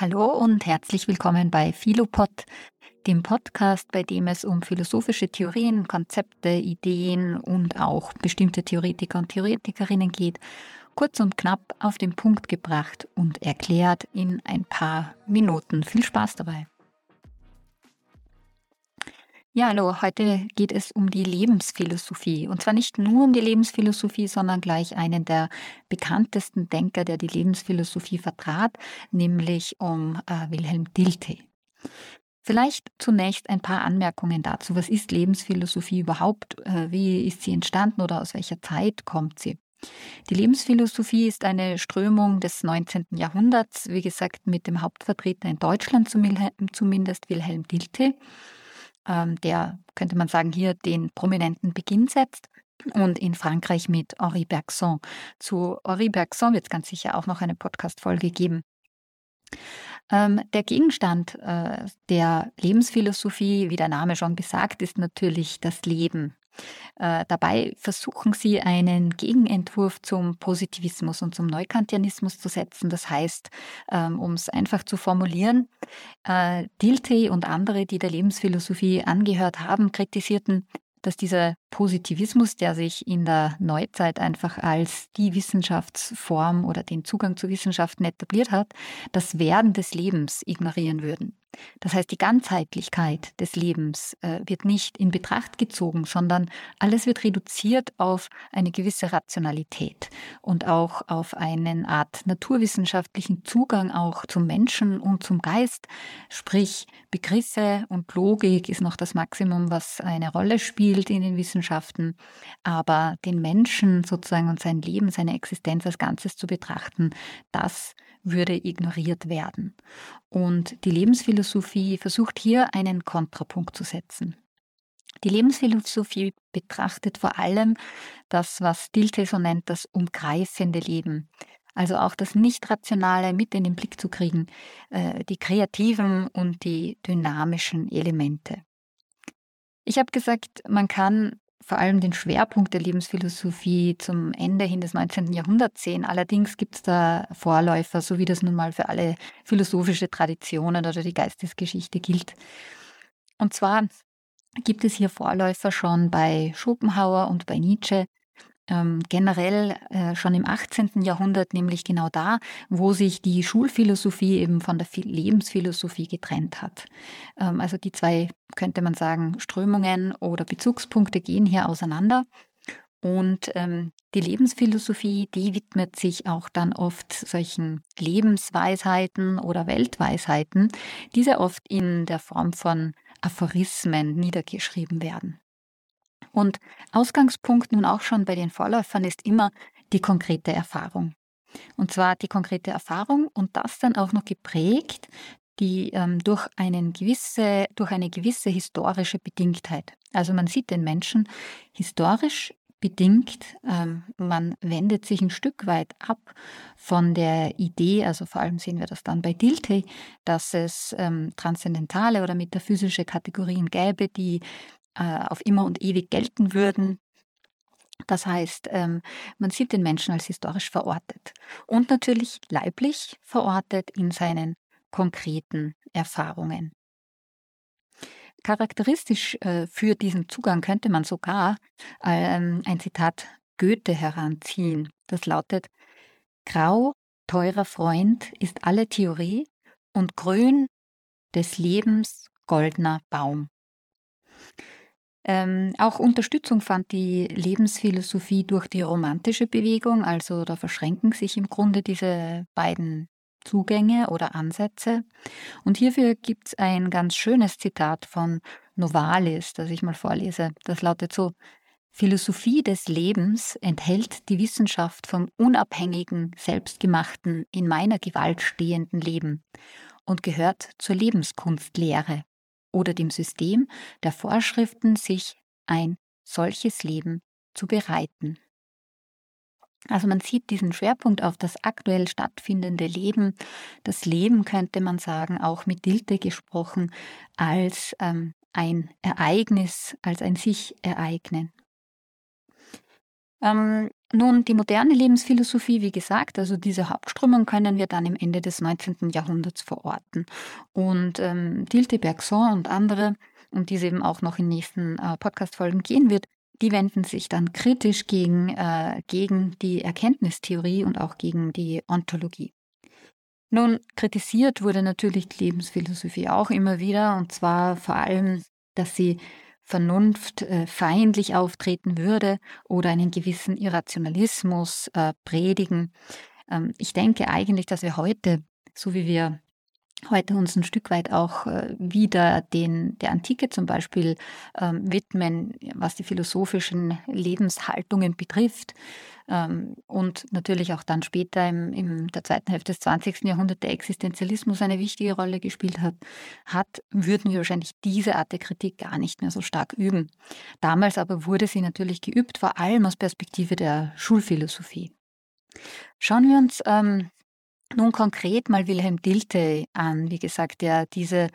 Hallo und herzlich willkommen bei Philopod, dem Podcast, bei dem es um philosophische Theorien, Konzepte, Ideen und auch bestimmte Theoretiker und Theoretikerinnen geht. Kurz und knapp auf den Punkt gebracht und erklärt in ein paar Minuten. Viel Spaß dabei. Ja, hallo, heute geht es um die Lebensphilosophie. Und zwar nicht nur um die Lebensphilosophie, sondern gleich einen der bekanntesten Denker, der die Lebensphilosophie vertrat, nämlich um äh, Wilhelm Dilthey. Vielleicht zunächst ein paar Anmerkungen dazu. Was ist Lebensphilosophie überhaupt? Äh, wie ist sie entstanden oder aus welcher Zeit kommt sie? Die Lebensphilosophie ist eine Strömung des 19. Jahrhunderts, wie gesagt, mit dem Hauptvertreter in Deutschland zumindest Wilhelm Dilthey der, könnte man sagen, hier den prominenten Beginn setzt. Und in Frankreich mit Henri Bergson. Zu Henri Bergson wird es ganz sicher auch noch eine Podcast-Folge geben. Ähm, der Gegenstand äh, der Lebensphilosophie, wie der Name schon besagt, ist natürlich das Leben. Äh, dabei versuchen sie einen Gegenentwurf zum Positivismus und zum Neukantianismus zu setzen. Das heißt, ähm, um es einfach zu formulieren, äh, Dilthey und andere, die der Lebensphilosophie angehört haben, kritisierten dass dieser Positivismus, der sich in der Neuzeit einfach als die Wissenschaftsform oder den Zugang zu Wissenschaften etabliert hat, das Werden des Lebens ignorieren würden. Das heißt, die Ganzheitlichkeit des Lebens äh, wird nicht in Betracht gezogen, sondern alles wird reduziert auf eine gewisse Rationalität und auch auf eine Art naturwissenschaftlichen Zugang auch zum Menschen und zum Geist. Sprich, Begriffe und Logik ist noch das Maximum, was eine Rolle spielt in den Wissenschaften. Aber den Menschen sozusagen und sein Leben, seine Existenz als Ganzes zu betrachten, das würde ignoriert werden. Und die Lebensphilosophie versucht hier einen Kontrapunkt zu setzen. Die Lebensphilosophie betrachtet vor allem das, was Dilte so nennt, das umgreifende Leben. Also auch das Nicht-Rationale mit in den Blick zu kriegen, äh, die kreativen und die dynamischen Elemente. Ich habe gesagt, man kann vor allem den Schwerpunkt der Lebensphilosophie zum Ende hin des 19. Jahrhunderts sehen. Allerdings gibt es da Vorläufer, so wie das nun mal für alle philosophische Traditionen oder die Geistesgeschichte gilt. Und zwar gibt es hier Vorläufer schon bei Schopenhauer und bei Nietzsche, ähm, generell äh, schon im 18. Jahrhundert, nämlich genau da, wo sich die Schulphilosophie eben von der Lebensphilosophie getrennt hat. Ähm, also die zwei, könnte man sagen, Strömungen oder Bezugspunkte gehen hier auseinander. Und ähm, die Lebensphilosophie, die widmet sich auch dann oft solchen Lebensweisheiten oder Weltweisheiten, die sehr oft in der Form von Aphorismen niedergeschrieben werden. Und Ausgangspunkt nun auch schon bei den Vorläufern ist immer die konkrete Erfahrung. Und zwar die konkrete Erfahrung und das dann auch noch geprägt die ähm, durch, einen gewisse, durch eine gewisse historische Bedingtheit. Also man sieht den Menschen historisch bedingt, ähm, man wendet sich ein Stück weit ab von der Idee, also vor allem sehen wir das dann bei Dilthey, dass es ähm, transzendentale oder metaphysische Kategorien gäbe, die äh, auf immer und ewig gelten würden. Das heißt, ähm, man sieht den Menschen als historisch verortet und natürlich leiblich verortet in seinen konkreten Erfahrungen. Charakteristisch äh, für diesen Zugang könnte man sogar ähm, ein Zitat Goethe heranziehen. Das lautet, Grau, teurer Freund, ist alle Theorie und grün des Lebens goldener Baum. Ähm, auch Unterstützung fand die Lebensphilosophie durch die romantische Bewegung, also da verschränken sich im Grunde diese beiden Zugänge oder Ansätze. Und hierfür gibt es ein ganz schönes Zitat von Novalis, das ich mal vorlese. Das lautet so, Philosophie des Lebens enthält die Wissenschaft vom unabhängigen, selbstgemachten, in meiner Gewalt stehenden Leben und gehört zur Lebenskunstlehre oder dem System der Vorschriften, sich ein solches Leben zu bereiten. Also man sieht diesen Schwerpunkt auf das aktuell stattfindende Leben. Das Leben könnte man sagen, auch mit Dilte gesprochen, als ähm, ein Ereignis, als ein sich ereignen. Ähm, Nun, die moderne Lebensphilosophie, wie gesagt, also diese Hauptströmung können wir dann im Ende des 19. Jahrhunderts verorten. Und ähm, Dilte, Bergson und andere, um die es eben auch noch in nächsten äh, Podcast-Folgen gehen wird, die wenden sich dann kritisch gegen, äh, gegen die Erkenntnistheorie und auch gegen die Ontologie. Nun, kritisiert wurde natürlich die Lebensphilosophie auch immer wieder, und zwar vor allem, dass sie Vernunft äh, feindlich auftreten würde oder einen gewissen Irrationalismus äh, predigen. Ähm, ich denke eigentlich, dass wir heute, so wie wir heute uns ein Stück weit auch äh, wieder den, der Antike zum Beispiel ähm, widmen, was die philosophischen Lebenshaltungen betrifft. Ähm, und natürlich auch dann später im, in der zweiten Hälfte des 20. Jahrhunderts der Existenzialismus eine wichtige Rolle gespielt hat, hat, würden wir wahrscheinlich diese Art der Kritik gar nicht mehr so stark üben. Damals aber wurde sie natürlich geübt, vor allem aus Perspektive der Schulphilosophie. Schauen wir uns ähm, nun konkret mal Wilhelm Dilte an, wie gesagt, der diese,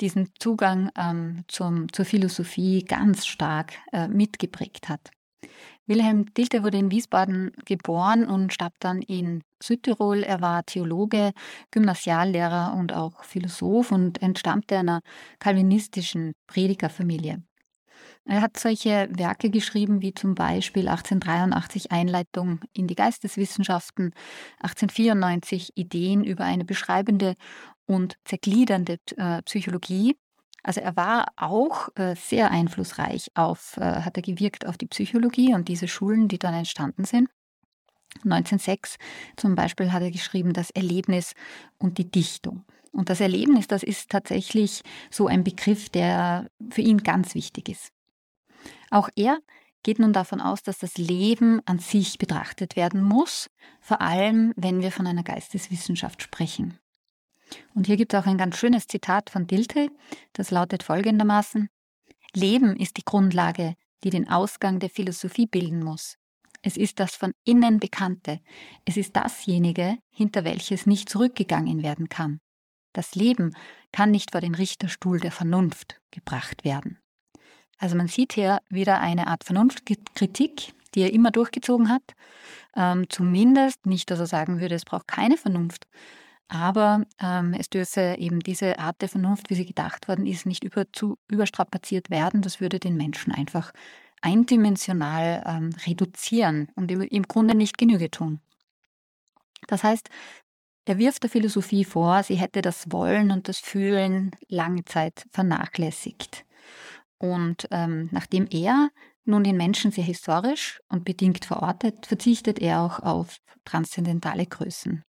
diesen Zugang ähm, zum, zur Philosophie ganz stark äh, mitgeprägt hat. Wilhelm Dilte wurde in Wiesbaden geboren und starb dann in Südtirol. Er war Theologe, Gymnasiallehrer und auch Philosoph und entstammte einer kalvinistischen Predigerfamilie. Er hat solche Werke geschrieben wie zum Beispiel 1883 Einleitung in die Geisteswissenschaften, 1894 Ideen über eine beschreibende und zergliedernde äh, Psychologie. Also er war auch äh, sehr einflussreich auf, äh, hat er gewirkt auf die Psychologie und diese Schulen, die dann entstanden sind. 1906 zum Beispiel hat er geschrieben, das Erlebnis und die Dichtung. Und das Erlebnis, das ist tatsächlich so ein Begriff, der für ihn ganz wichtig ist. Auch er geht nun davon aus, dass das Leben an sich betrachtet werden muss, vor allem wenn wir von einer Geisteswissenschaft sprechen. Und hier gibt es auch ein ganz schönes Zitat von Dilthey, das lautet folgendermaßen Leben ist die Grundlage, die den Ausgang der Philosophie bilden muss. Es ist das von innen Bekannte. Es ist dasjenige, hinter welches nicht zurückgegangen werden kann. Das Leben kann nicht vor den Richterstuhl der Vernunft gebracht werden. Also man sieht hier wieder eine Art Vernunftkritik, die er immer durchgezogen hat. Ähm, zumindest nicht, dass er sagen würde, es braucht keine Vernunft. Aber ähm, es dürfe eben diese Art der Vernunft, wie sie gedacht worden ist, nicht über, zu überstrapaziert werden. Das würde den Menschen einfach eindimensional ähm, reduzieren und im, im Grunde nicht Genüge tun. Das heißt, er wirft der Philosophie vor, sie hätte das Wollen und das Fühlen lange Zeit vernachlässigt. Und ähm, nachdem er nun den Menschen sehr historisch und bedingt verortet, verzichtet er auch auf transzendentale Größen.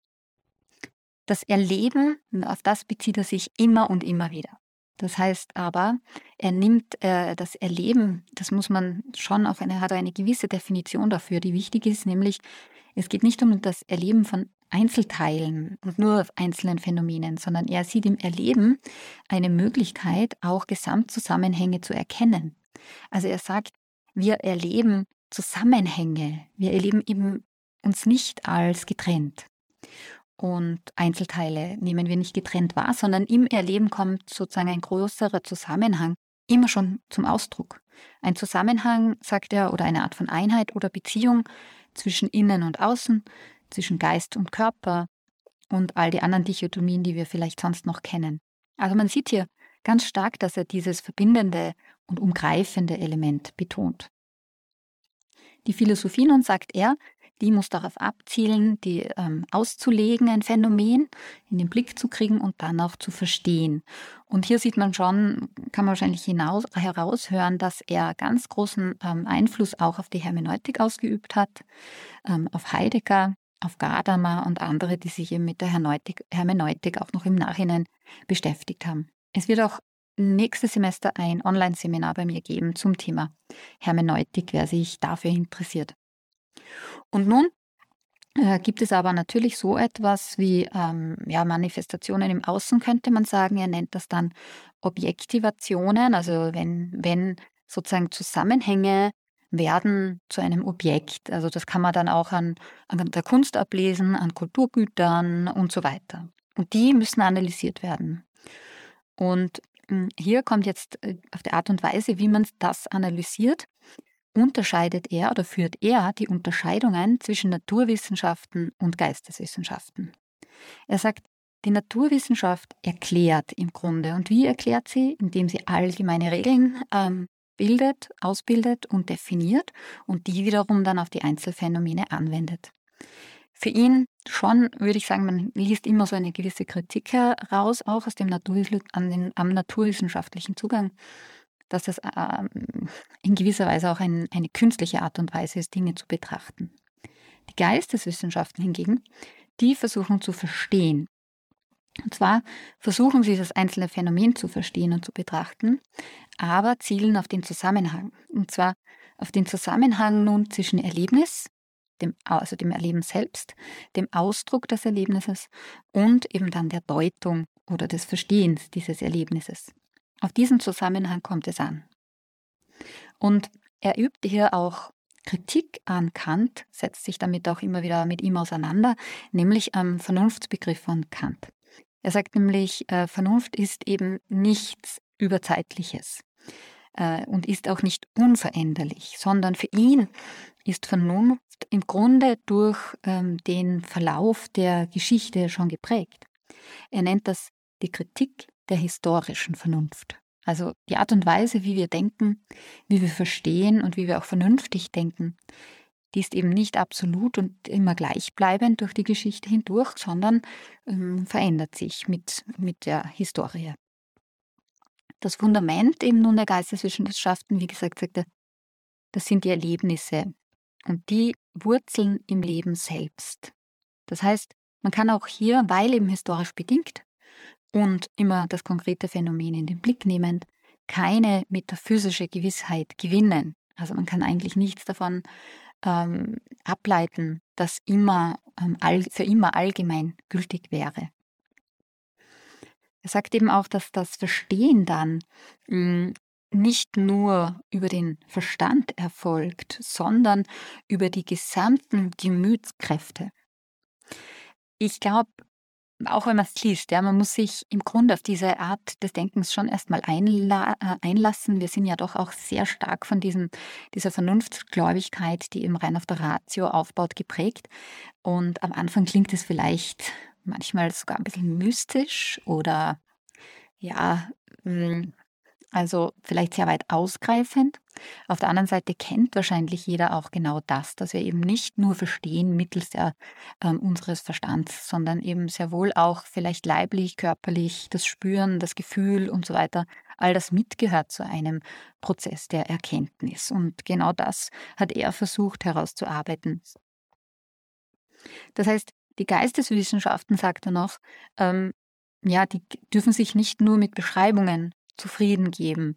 Das Erleben, auf das bezieht er sich immer und immer wieder. Das heißt aber, er nimmt äh, das Erleben, das muss man schon auf eine, hat eine gewisse Definition dafür, die wichtig ist, nämlich es geht nicht um das Erleben von Einzelteilen und nur einzelnen Phänomenen, sondern er sieht im Erleben eine Möglichkeit, auch Gesamtzusammenhänge zu erkennen. Also er sagt, wir erleben Zusammenhänge, wir erleben eben uns nicht als getrennt. Und Einzelteile nehmen wir nicht getrennt wahr, sondern im Erleben kommt sozusagen ein größerer Zusammenhang immer schon zum Ausdruck. Ein Zusammenhang, sagt er, oder eine Art von Einheit oder Beziehung zwischen Innen und Außen, zwischen Geist und Körper und all die anderen Dichotomien, die wir vielleicht sonst noch kennen. Also man sieht hier ganz stark, dass er dieses verbindende und umgreifende Element betont. Die Philosophie nun, sagt er, die muss darauf abzielen, die ähm, auszulegen, ein Phänomen in den Blick zu kriegen und dann auch zu verstehen. Und hier sieht man schon, kann man wahrscheinlich hinaus, heraushören, dass er ganz großen ähm, Einfluss auch auf die Hermeneutik ausgeübt hat, ähm, auf Heidegger, auf Gadamer und andere, die sich eben mit der Hermeneutik, auch noch im Nachhinein beschäftigt haben. Es wird auch nächstes Semester ein Online-Seminar bei mir geben zum Thema Hermeneutik, wer sich dafür interessiert. Und nun äh, gibt es aber natürlich so etwas wie ähm, ja, Manifestationen im Außen, könnte man sagen. Er nennt das dann Objektivationen, also wenn, wenn sozusagen Zusammenhänge werden zu einem Objekt. Also das kann man dann auch an, an der Kunst ablesen, an Kulturgütern und so weiter. Und die müssen analysiert werden. Und hm, hier kommt jetzt äh, auf die Art und Weise, wie man das analysiert, unterscheidet er oder führt er die Unterscheidungen zwischen Naturwissenschaften und Geisteswissenschaften. Er sagt, die Naturwissenschaft erklärt im Grunde. Und wie erklärt sie? Indem sie allgemeine Regeln ähm, bildet, ausbildet und definiert und die wiederum dann auf die Einzelfänomene anwendet. Für ihn schon, würde ich sagen, man liest immer so eine gewisse Kritik heraus, auch aus dem an den, am naturwissenschaftlichen Zugang, dass das äh, in gewisser Weise auch ein, eine künstliche Art und Weise ist, Dinge zu betrachten. Die Geisteswissenschaften hingegen, die versuchen zu verstehen. Und zwar versuchen sie das einzelne Phänomen zu verstehen und zu betrachten, aber zielen auf den Zusammenhang. Und zwar auf den Zusammenhang nun zwischen Erlebnis, dem, also dem Erleben selbst, dem Ausdruck des Erlebnisses und eben dann der Deutung oder des Verstehens dieses Erlebnisses. Auf diesen Zusammenhang kommt es an. Und er übt hier auch Kritik an Kant, setzt sich damit auch immer wieder mit ihm auseinander, nämlich am Vernunftsbegriff von Kant. Er sagt nämlich, äh, Vernunft ist eben nichts Überzeitliches äh, und ist auch nicht unveränderlich, sondern für ihn ist Vernunft im Grunde durch ähm, den Verlauf der Geschichte schon geprägt. Er nennt das die Kritik der historischen Vernunft. Also die Art und Weise, wie wir denken, wie wir verstehen und wie wir auch vernünftig denken, die ist eben nicht absolut und immer gleichbleibend durch die Geschichte hindurch, sondern ähm, verändert sich mit, mit der Historie. Das Fundament eben nun der Geisteswissenschaften, wie gesagt, sagt er, das sind die Erlebnisse und die wurzeln im Leben selbst. Das heißt, man kann auch hier, weil eben historisch bedingt und immer das konkrete Phänomen in den Blick nehmend, keine metaphysische Gewissheit gewinnen. Also man kann eigentlich nichts davon ähm, ableiten, das immer ähm, für immer allgemein gültig wäre. Er sagt eben auch, dass das Verstehen dann hm, nicht nur über den Verstand erfolgt, sondern über die gesamten Gemütskräfte. Ich glaube, auch wenn man es liest, ja, man muss sich im Grunde auf diese Art des Denkens schon erstmal einla äh, einlassen. Wir sind ja doch auch sehr stark von diesem, dieser Vernunftsgläubigkeit, die eben rein auf der Ratio aufbaut, geprägt. Und am Anfang klingt es vielleicht manchmal sogar ein bisschen mystisch oder ja, hm, also vielleicht sehr weit ausgreifend. Auf der anderen Seite kennt wahrscheinlich jeder auch genau das, dass wir eben nicht nur verstehen mittels der, äh, unseres Verstands, sondern eben sehr wohl auch vielleicht leiblich, körperlich, das Spüren, das Gefühl und so weiter. All das mitgehört zu einem Prozess der Erkenntnis. Und genau das hat er versucht herauszuarbeiten. Das heißt, die Geisteswissenschaften, sagt er noch, ähm, ja, die dürfen sich nicht nur mit Beschreibungen zufrieden geben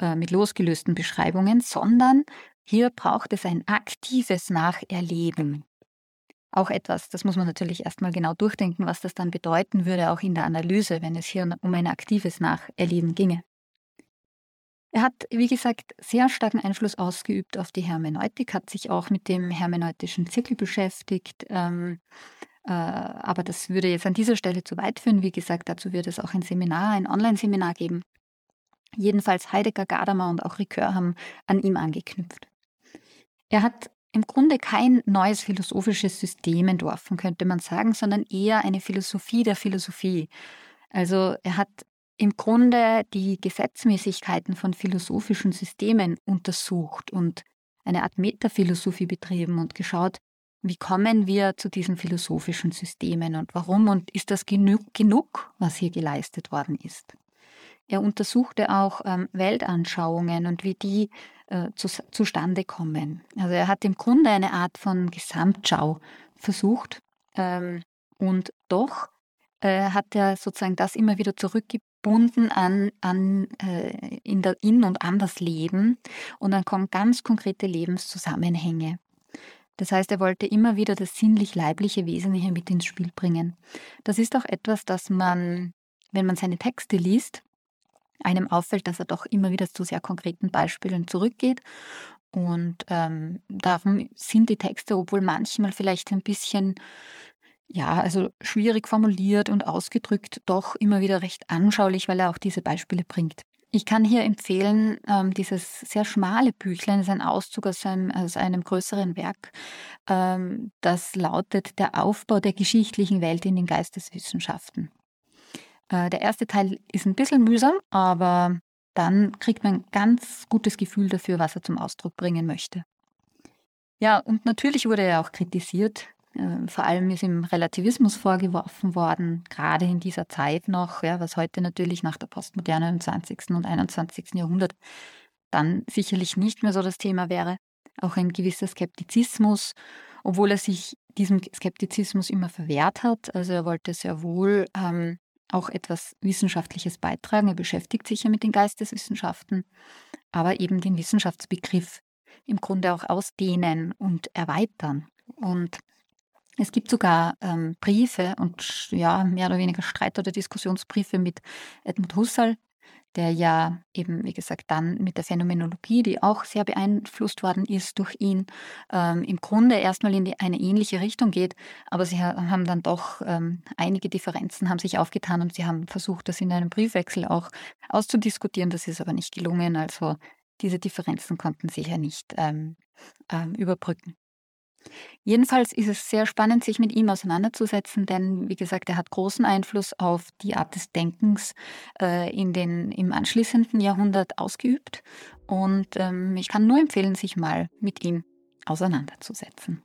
äh, mit losgelösten Beschreibungen, sondern hier braucht es ein aktives Nacherleben. Auch etwas, das muss man natürlich erstmal genau durchdenken, was das dann bedeuten würde, auch in der Analyse, wenn es hier um ein aktives Nacherleben ginge. Er hat, wie gesagt, sehr starken Einfluss ausgeübt auf die Hermeneutik, hat sich auch mit dem hermeneutischen Zirkel beschäftigt. Ähm, äh, aber das würde jetzt an dieser Stelle zu weit führen. Wie gesagt, dazu wird es auch ein Seminar, ein Online-Seminar geben. Jedenfalls Heidegger, Gadamer und auch Ricoeur haben an ihm angeknüpft. Er hat im Grunde kein neues philosophisches System entworfen, könnte man sagen, sondern eher eine Philosophie der Philosophie. Also er hat im Grunde die Gesetzmäßigkeiten von philosophischen Systemen untersucht und eine Art Metaphilosophie betrieben und geschaut, wie kommen wir zu diesen philosophischen Systemen und warum und ist das genug, genug was hier geleistet worden ist. Er untersuchte auch ähm, Weltanschauungen und wie die äh, zu, zustande kommen. Also er hat im Grunde eine Art von Gesamtschau versucht ähm, und doch äh, hat er sozusagen das immer wieder zurückgebunden an, an äh, in, der, in und an das Leben und dann kommen ganz konkrete Lebenszusammenhänge. Das heißt, er wollte immer wieder das sinnlich-leibliche Wesen hier mit ins Spiel bringen. Das ist auch etwas, das man, wenn man seine Texte liest, einem auffällt, dass er doch immer wieder zu sehr konkreten Beispielen zurückgeht. Und ähm, darum sind die Texte, obwohl manchmal vielleicht ein bisschen, ja, also schwierig formuliert und ausgedrückt, doch immer wieder recht anschaulich, weil er auch diese Beispiele bringt. Ich kann hier empfehlen, ähm, dieses sehr schmale Büchlein ist ein Auszug aus einem, aus einem größeren Werk. Ähm, das lautet Der Aufbau der geschichtlichen Welt in den Geisteswissenschaften. Äh, der erste Teil ist ein bisschen mühsam, aber dann kriegt man ein ganz gutes Gefühl dafür, was er zum Ausdruck bringen möchte. Ja, und natürlich wurde er auch kritisiert. Äh, vor allem ist ihm Relativismus vorgeworfen worden, gerade in dieser Zeit noch, ja, was heute natürlich nach der Postmoderne im 20. und 21. Jahrhundert dann sicherlich nicht mehr so das Thema wäre. Auch ein gewisser Skeptizismus, obwohl er sich diesem Skeptizismus immer verwehrt hat. Also er wollte sehr wohl ähm, auch etwas Wissenschaftliches beitragen. Er beschäftigt sich ja mit den Geisteswissenschaften, aber eben den Wissenschaftsbegriff im Grunde auch ausdehnen und erweitern. Und es gibt sogar ähm, Briefe und ja, mehr oder weniger Streit- oder Diskussionsbriefe mit Edmund Husserl, der ja eben, wie gesagt, dann mit der Phänomenologie, die auch sehr beeinflusst worden ist durch ihn, ähm, im Grunde erstmal in die, eine ähnliche Richtung geht. Aber sie haben dann doch ähm, einige Differenzen haben sich aufgetan und sie haben versucht, das in einem Briefwechsel auch auszudiskutieren. Das ist aber nicht gelungen. Also diese Differenzen konnten sich ja nicht ähm, ähm überbrücken. Jedenfalls ist es sehr spannend, sich mit ihm auseinanderzusetzen, denn wie gesagt, er hat großen Einfluss auf die Art des Denkens äh, in den, im anschließenden Jahrhundert ausgeübt. Und ähm, ich kann nur empfehlen, sich mal mit ihm auseinanderzusetzen.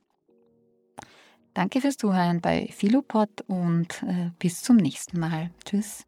Danke fürs Zuhören bei Philopod und äh, bis zum nächsten Mal. Tschüss.